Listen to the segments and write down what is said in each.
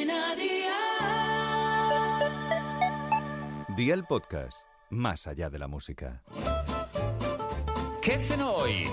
Cadena Dial. Día el podcast, más allá de la música. ¿Qué hacen hoy?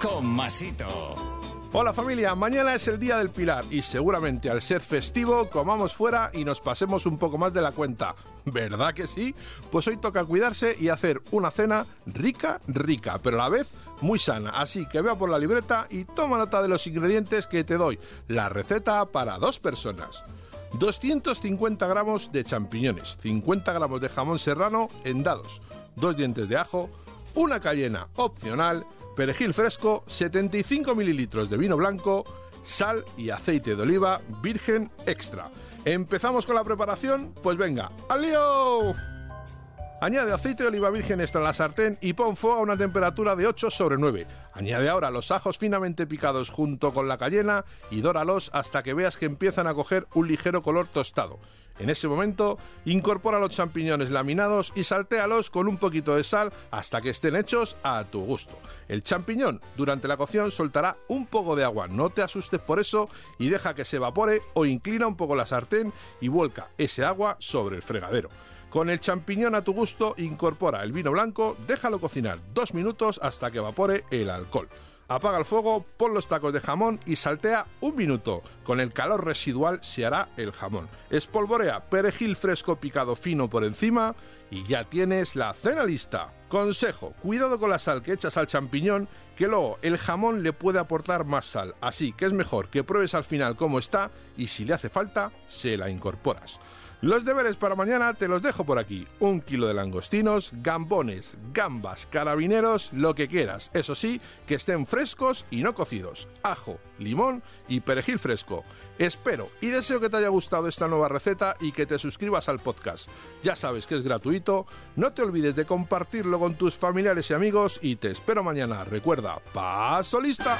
Con Masito. Hola familia, mañana es el Día del Pilar y seguramente al ser festivo comamos fuera y nos pasemos un poco más de la cuenta. ¿Verdad que sí? Pues hoy toca cuidarse y hacer una cena rica, rica, pero a la vez muy sana. Así que vea por la libreta y toma nota de los ingredientes que te doy. La receta para dos personas. 250 gramos de champiñones, 50 gramos de jamón serrano en dados, dos dientes de ajo, una cayena opcional, perejil fresco, 75 mililitros de vino blanco, sal y aceite de oliva virgen extra. ¿Empezamos con la preparación? Pues venga, ¡al lío! Añade aceite de oliva virgen extra a la sartén y pon fuego a una temperatura de 8 sobre 9. Añade ahora los ajos finamente picados junto con la cayena y dóralos hasta que veas que empiezan a coger un ligero color tostado. En ese momento, incorpora los champiñones laminados y saltéalos con un poquito de sal hasta que estén hechos a tu gusto. El champiñón durante la cocción soltará un poco de agua, no te asustes por eso y deja que se evapore o inclina un poco la sartén y vuelca ese agua sobre el fregadero. Con el champiñón a tu gusto, incorpora el vino blanco, déjalo cocinar dos minutos hasta que evapore el alcohol. Apaga el fuego, pon los tacos de jamón y saltea un minuto. Con el calor residual se hará el jamón. Espolvorea perejil fresco picado fino por encima y ya tienes la cena lista. Consejo, cuidado con la sal que echas al champiñón, que luego el jamón le puede aportar más sal, así que es mejor que pruebes al final cómo está y si le hace falta, se la incorporas. Los deberes para mañana te los dejo por aquí. Un kilo de langostinos, gambones, gambas, carabineros, lo que quieras. Eso sí, que estén frescos y no cocidos. Ajo, limón y perejil fresco. Espero y deseo que te haya gustado esta nueva receta y que te suscribas al podcast. Ya sabes que es gratuito. No te olvides de compartirlo con tus familiares y amigos y te espero mañana. Recuerda, paso lista.